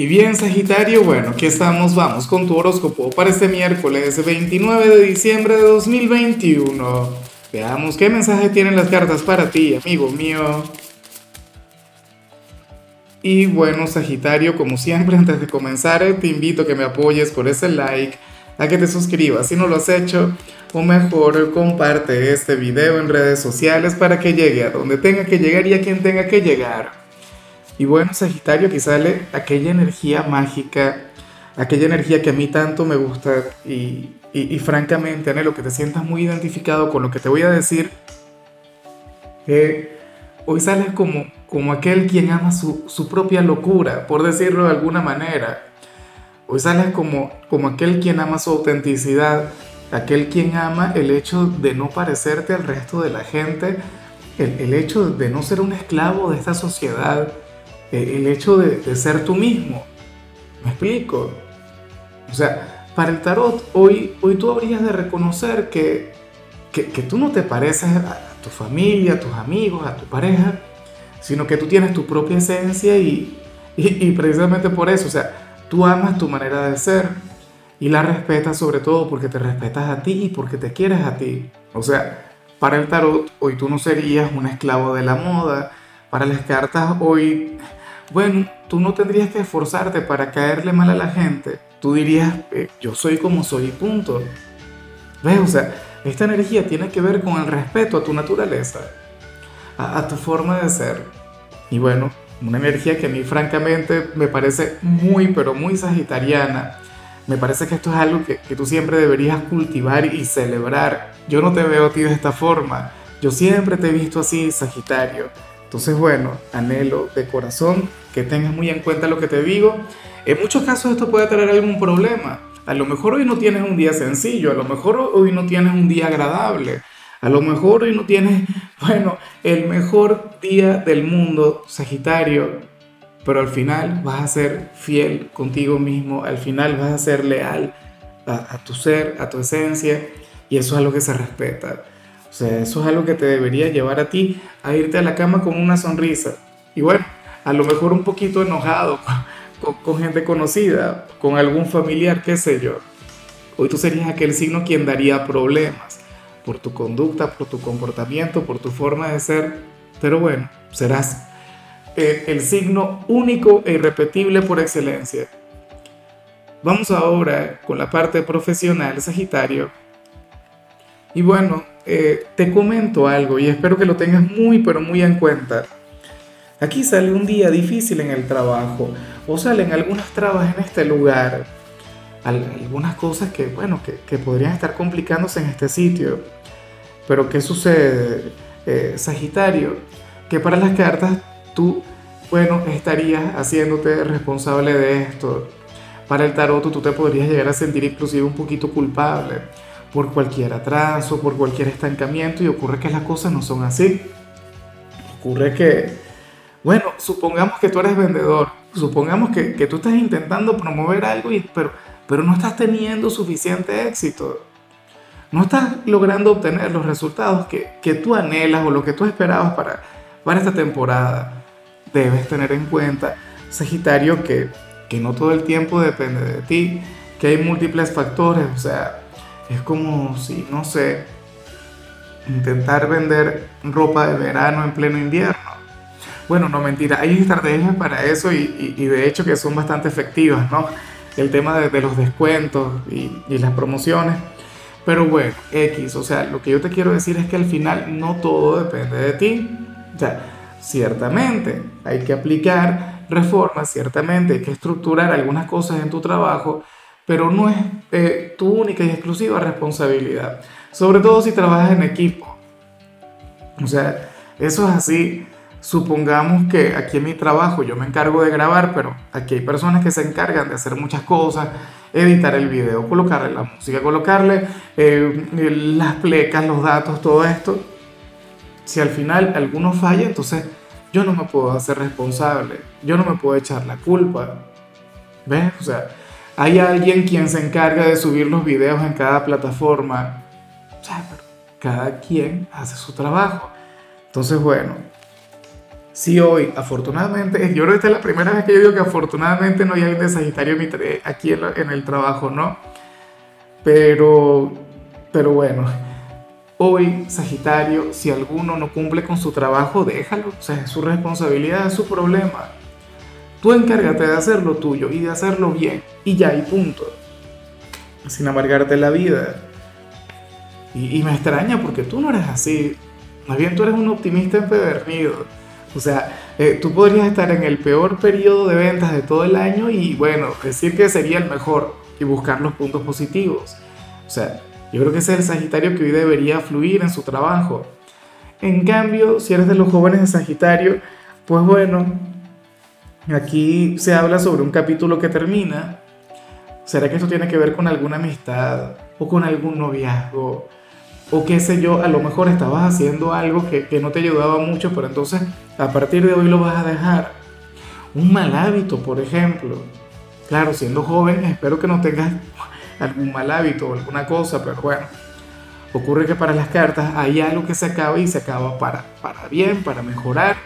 Y bien, Sagitario, bueno, aquí estamos, vamos con tu horóscopo para este miércoles 29 de diciembre de 2021. Veamos qué mensaje tienen las cartas para ti, amigo mío. Y bueno, Sagitario, como siempre, antes de comenzar, te invito a que me apoyes con ese like, a que te suscribas si no lo has hecho, o mejor, comparte este video en redes sociales para que llegue a donde tenga que llegar y a quien tenga que llegar. Y bueno, Sagitario, aquí sale aquella energía mágica, aquella energía que a mí tanto me gusta y, y, francamente, anhelo que te sientas muy identificado con lo que te voy a decir. hoy sales como, como aquel quien ama su, su, propia locura, por decirlo de alguna manera. Hoy sales como, como aquel quien ama su autenticidad, aquel quien ama el hecho de no parecerte al resto de la gente, el, el hecho de no ser un esclavo de esta sociedad el hecho de, ser tú mismo. ¿Me explico? O sea, para el tarot, hoy, hoy tú habrías de reconocer que, que, tú no te pareces a tu familia, a tus amigos, a tu pareja, sino que tú tienes tu propia esencia y, y, precisamente por eso, o sea, tú amas tu manera de ser y la respetas sobre todo porque te respetas a ti y porque te quieres a ti. O sea, para el tarot, hoy tú no serías un esclavo de la moda. Para las cartas, hoy bueno, tú no tendrías que esforzarte para caerle mal a la gente. Tú dirías, eh, yo soy como soy y punto. ¿Ves? O sea, esta energía tiene que ver con el respeto a tu naturaleza, a, tu forma de ser. Y bueno, una energía que a mí francamente me parece muy, pero muy sagitariana. Me parece que esto es algo que, que tú siempre deberías cultivar y celebrar. Yo no te veo a ti de esta forma. Yo siempre te he visto así, Sagitario entonces, bueno, anhelo de corazón que tengas muy en cuenta lo que te digo. En muchos casos esto puede traer algún problema. A lo mejor hoy no tienes un día sencillo, a lo mejor hoy no tienes un día agradable, a lo mejor hoy no tienes, bueno, el mejor día del mundo, Sagitario, pero al final vas a ser fiel contigo mismo, al final vas a ser leal a, a tu ser, a tu esencia, y eso es algo que se respeta. O sea, eso es algo que te debería llevar a ti a irte a la cama con una sonrisa. Y bueno, a lo mejor un poquito enojado con, gente conocida, con algún familiar, qué sé yo. Hoy tú serías aquel signo quien daría problemas por tu conducta, por tu comportamiento, por tu forma de ser. Pero bueno, serás eh, el signo único e irrepetible por excelencia. Vamos ahora con la parte profesional, Sagitario. Y bueno, eh, te comento algo y espero que lo tengas muy pero muy en cuenta. Aquí sale un día difícil en el trabajo o salen algunas trabas en este lugar, algunas cosas que, bueno, que, podrían estar complicándose en este sitio. Pero ¿qué sucede, eh, Sagitario? Que para las cartas tú, bueno, estarías haciéndote responsable de esto. Para el tarot tú te podrías llegar a sentir inclusive un poquito culpable por cualquier atraso, por cualquier estancamiento y ocurre que las cosas no son así. Ocurre que, bueno, supongamos que tú eres vendedor, supongamos que, que tú estás intentando promover algo, y, pero, pero no estás teniendo suficiente éxito. No estás logrando obtener los resultados que, que tú anhelas o lo que tú esperabas para, para esta temporada. Debes tener en cuenta, Sagitario, que, que no todo el tiempo depende de ti, que hay múltiples factores, o sea, es como si, no sé, intentar vender ropa de verano en pleno invierno. Bueno, no mentira, hay estrategias para eso y, de hecho que son bastante efectivas, ¿no? El tema de, los descuentos y, y, las promociones. Pero bueno, X, o sea, lo que yo te quiero decir es que al final no todo depende de ti. O sea, ciertamente hay que aplicar reformas, ciertamente hay que estructurar algunas cosas en tu trabajo, pero no es eh, tu única y exclusiva responsabilidad, sobre todo si trabajas en equipo. O sea, eso es así. Supongamos que aquí en mi trabajo yo me encargo de grabar, pero aquí hay personas que se encargan de hacer muchas cosas, editar el video, colocarle la música, colocarle eh, las plecas, los datos, todo esto. Si al final alguno falla, entonces yo no me puedo hacer responsable, yo no me puedo echar la culpa. ¿Ves? O sea, hay alguien quien se encarga de subir los videos en cada plataforma. cada quien hace su trabajo. Entonces, bueno, si hoy, afortunadamente, yo creo que esta es la primera vez que yo digo que afortunadamente no hay alguien de Sagitario aquí en el trabajo, ¿no? Pero, pero bueno, hoy Sagitario, si alguno no cumple con su trabajo, déjalo, o sea, es su responsabilidad, es su problema. Tú encárgate de hacer lo tuyo y de hacerlo bien, y ya, y punto. Sin amargarte la vida. Y, me extraña porque tú no eres así. Más bien tú eres un optimista empedernido o sea, eh, tú podrías estar en el peor periodo de ventas de todo el año y bueno, decir que sería el mejor y buscar los puntos positivos. O sea, yo creo que ese es el Sagitario que hoy debería fluir en su trabajo. En cambio, si eres de los jóvenes de Sagitario, pues bueno, aquí se habla sobre un capítulo que termina. ¿Será que esto tiene que ver con alguna amistad o con algún noviazgo? o qué sé yo, a lo mejor estabas haciendo algo que, que, no te ayudaba mucho, pero entonces a partir de hoy lo vas a dejar. Un mal hábito, por ejemplo. Claro, siendo joven, espero que no tengas algún mal hábito o alguna cosa, pero bueno, ocurre que para las cartas hay algo que se acaba y se acaba para, para bien, para mejorar.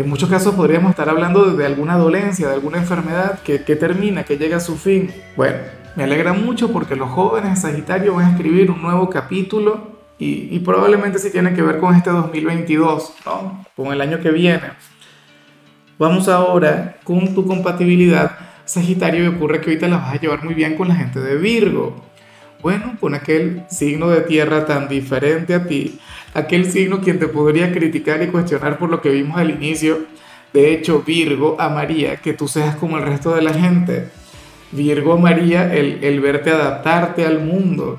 En muchos casos podríamos estar hablando de, alguna dolencia, de alguna enfermedad que, termina, que llega a su fin. Bueno, me alegra mucho porque los jóvenes de Sagitario van a escribir un nuevo capítulo y, probablemente sí tiene que ver con este 2022, ¿no? Con el año que viene. Vamos ahora con tu compatibilidad Sagitario y ocurre que ahorita la vas a llevar muy bien con la gente de Virgo. Bueno, con aquel signo de tierra tan diferente a ti, aquel signo quien te podría criticar y cuestionar por lo que vimos al inicio. De hecho, Virgo amaría que tú seas como el resto de la gente Virgo María, el, el verte adaptarte al mundo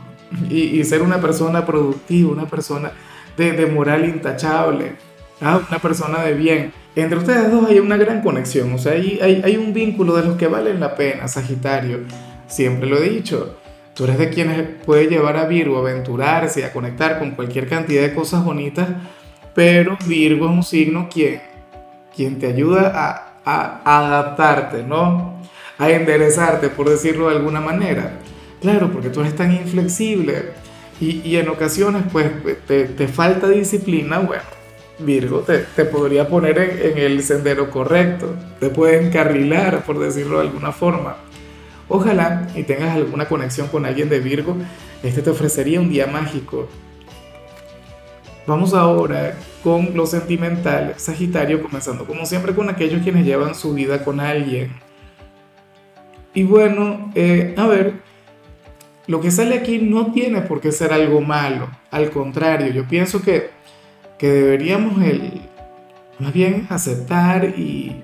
y, ser una persona productiva, una persona de, de moral intachable, ¿ah? una persona de bien. Entre ustedes dos hay una gran conexión, o sea, hay, hay, hay un vínculo de los que valen la pena, Sagitario. Siempre lo he dicho, tú eres de quienes puede llevar a Virgo a aventurarse, a conectar con cualquier cantidad de cosas bonitas, pero Virgo es un signo quien, quien te ayuda a, a, adaptarte, ¿no? a enderezarte, por decirlo de alguna manera. Claro, porque tú eres tan inflexible y, y en ocasiones pues te, te, falta disciplina, bueno, Virgo te, te podría poner en, en, el sendero correcto, te puede encarrilar, por decirlo de alguna forma. Ojalá y tengas alguna conexión con alguien de Virgo, este te ofrecería un día mágico. Vamos ahora con lo sentimental, Sagitario, comenzando como siempre con aquellos quienes llevan su vida con alguien y bueno, eh, a ver, lo que sale aquí no tiene por qué ser algo malo. Al contrario, yo pienso que, que deberíamos el, más bien aceptar y,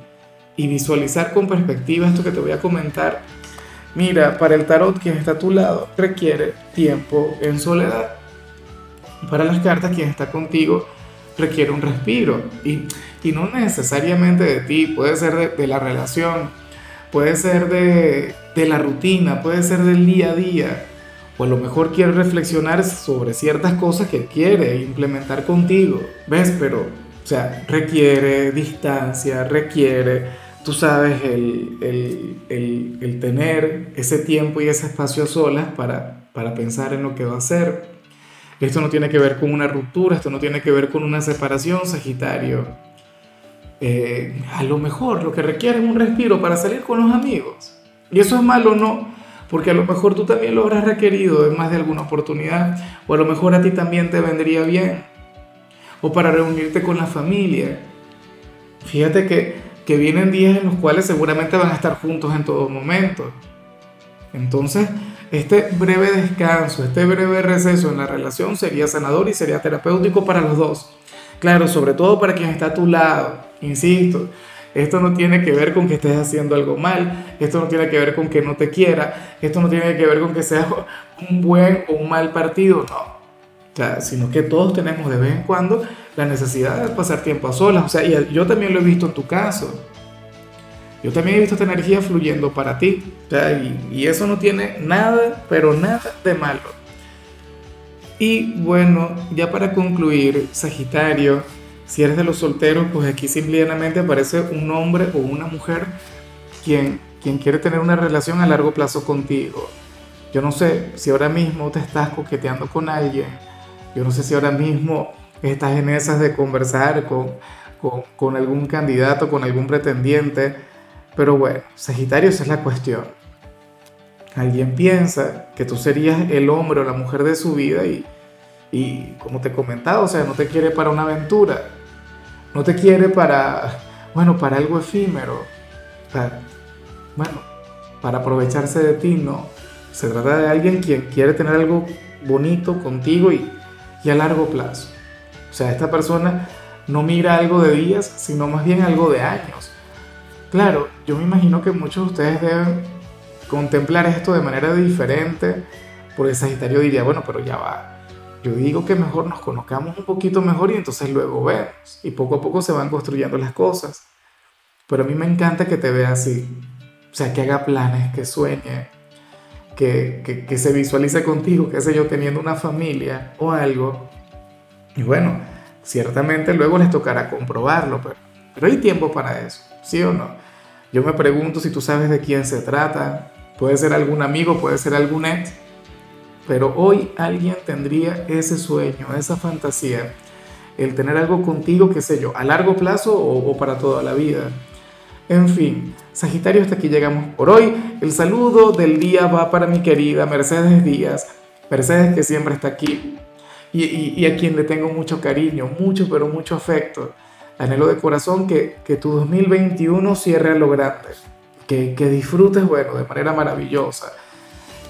y visualizar con perspectiva esto que te voy a comentar. Mira, para el tarot quien está a tu lado requiere tiempo en soledad. Para las cartas quien está contigo requiere un respiro. Y, y no necesariamente de ti, puede ser de, de la relación puede ser de, la rutina, puede ser del día a día, o a lo mejor quiere reflexionar sobre ciertas cosas que quiere implementar contigo, ¿ves? Pero, o sea, requiere distancia, requiere, tú sabes, el, el, tener ese tiempo y ese espacio a solas para, para pensar en lo que va a hacer. Esto no tiene que ver con una ruptura, esto no tiene que ver con una separación, Sagitario eh, a lo mejor lo que requiere es un respiro para salir con los amigos. Y eso es malo, no, porque a lo mejor tú también lo habrás requerido en más de alguna oportunidad, o a lo mejor a ti también te vendría bien, o para reunirte con la familia. Fíjate que, que vienen días en los cuales seguramente van a estar juntos en todo momento. Entonces, este breve descanso, este breve receso en la relación sería sanador y sería terapéutico para los dos. Claro, sobre todo para quien está a tu lado, insisto. Esto no tiene que ver con que estés haciendo algo mal, esto no tiene que ver con que no te quiera, esto no tiene que ver con que seas un buen o un mal partido, no. Sea, sino que todos tenemos de vez en cuando la necesidad de pasar tiempo a solas. O sea, y yo también lo he visto en tu caso. Yo también he visto esta energía fluyendo para ti. O sea, y, y eso no tiene nada, pero nada de malo. Y bueno, ya para concluir, Sagitario, si eres de los solteros, pues aquí simplemente aparece un hombre o una mujer quien, quien quiere tener una relación a largo plazo contigo. Yo no sé si ahora mismo te estás coqueteando con alguien. Yo no sé si ahora mismo estás en esas de conversar con con, con algún candidato, con algún pretendiente. Pero bueno, Sagitario, esa es la cuestión. Alguien piensa que tú serías el hombre o la mujer de su vida y, y como te he comentado, o sea, no te quiere para una aventura, no te quiere para, bueno, para algo efímero, para, bueno, para aprovecharse de ti, no. Se trata de alguien quien quiere tener algo bonito contigo y, y a largo plazo. O sea, esta persona no mira algo de días, sino más bien algo de años. Claro, yo me imagino que muchos de ustedes deben contemplar esto de manera diferente, porque Sagitario diría, bueno, pero ya va. Yo digo que mejor nos conozcamos un poquito mejor y entonces luego vemos. Y poco a poco se van construyendo las cosas. Pero a mí me encanta que te vea así. O sea, que haga planes, que sueñe, que, que, se visualice contigo, qué sé yo, teniendo una familia o algo. Y bueno, ciertamente luego les tocará comprobarlo, pero, pero hay tiempo para eso, ¿sí o no? Yo me pregunto si tú sabes de quién se trata. Puede ser algún amigo, puede ser algún ex. Pero hoy alguien tendría ese sueño, esa fantasía, el tener algo contigo, qué sé yo, a largo plazo o para toda la vida. En fin, Sagitario, hasta aquí llegamos por hoy. El saludo del día va para mi querida Mercedes Díaz. Mercedes que siempre está aquí y, a quien le tengo mucho cariño, mucho, pero mucho afecto. Anhelo de corazón que, que tu 2021 cierre a lo grande, que, que disfrutes, bueno, de manera maravillosa.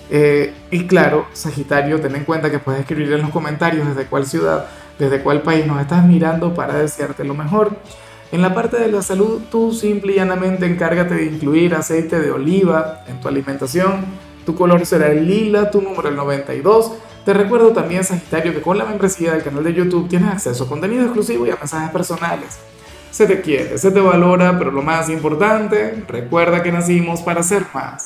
Eh, y claro, Sagitario, ten en cuenta que puedes escribir en los comentarios desde cuál ciudad, desde cuál país nos estás mirando para desearte lo mejor. En la parte de la salud, tú simple y llanamente encárgate de incluir aceite de oliva en tu alimentación. Tu color será el lila, tu número el 92. Te recuerdo también, Sagitario, que con la membresía del canal de YouTube tienes acceso a contenido exclusivo y a mensajes personales. Se te quiere, se te valora, pero lo más importante, recuerda que nacimos para ser más.